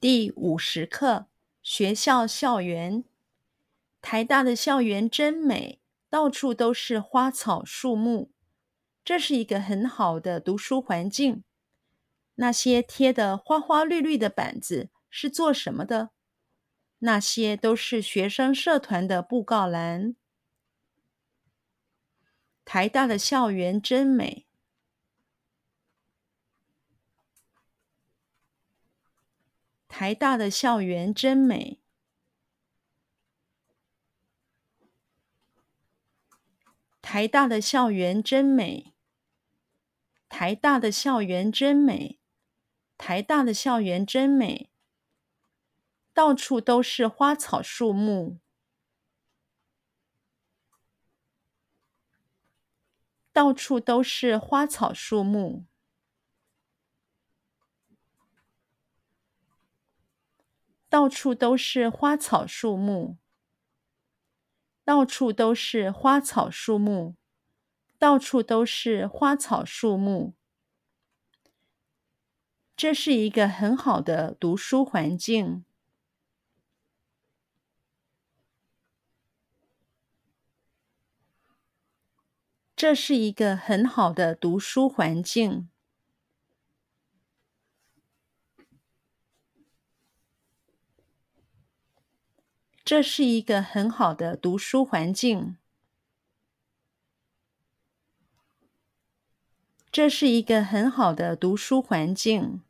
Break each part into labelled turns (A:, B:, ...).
A: 第五十课：学校校园。台大的校园真美，到处都是花草树木，这是一个很好的读书环境。那些贴的花花绿绿的板子是做什么的？那些都是学生社团的布告栏。台大的校园真美。台大的校园真美。台大的校园真美。台大的校园真美。台大的校园真美。到处都是花草树木。到处都是花草树木。到处都是花草树木，到处都是花草树木，到处都是花草树木。这是一个很好的读书环境。这是一个很好的读书环境。这是一个很好的读书环境。这是一个很好的读书环境。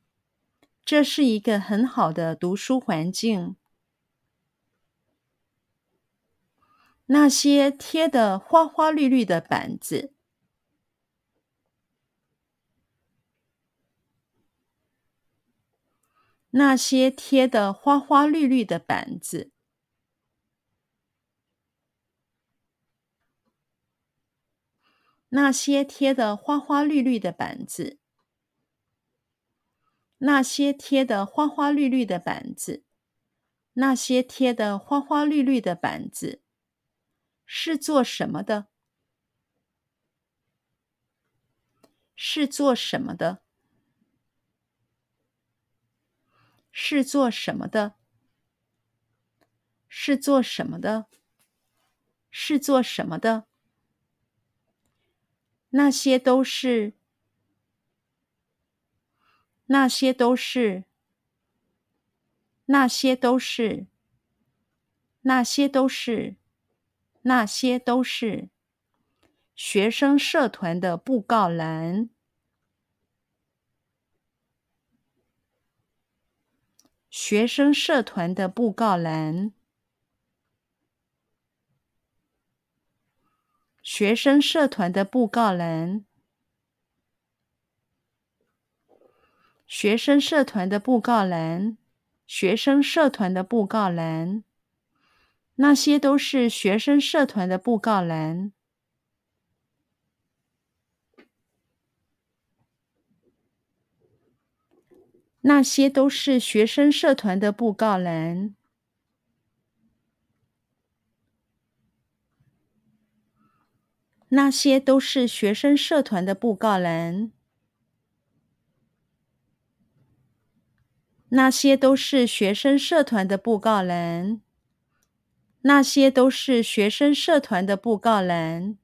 A: 这是一个很好的读书环境。那些贴的花花绿绿的板子。那些贴的花花绿绿的板子。那些贴的花花绿绿的板子，那些贴的花花绿绿的板子，那些贴的花花绿绿的板子，是做什么的？是做什么的？是做什么的？是做什么的？是做什么的？那些都是，那些都是，那些都是，那些都是，那些都是学生社团的布告栏，学生社团的布告栏。学生社团的布告栏，学生社团的布告栏，学生社团的布告栏，那些都是学生社团的布告栏，那些都是学生社团的布告栏。那些都是学生社团的布告人。那些都是学生社团的布告人。那些都是学生社团的布告人。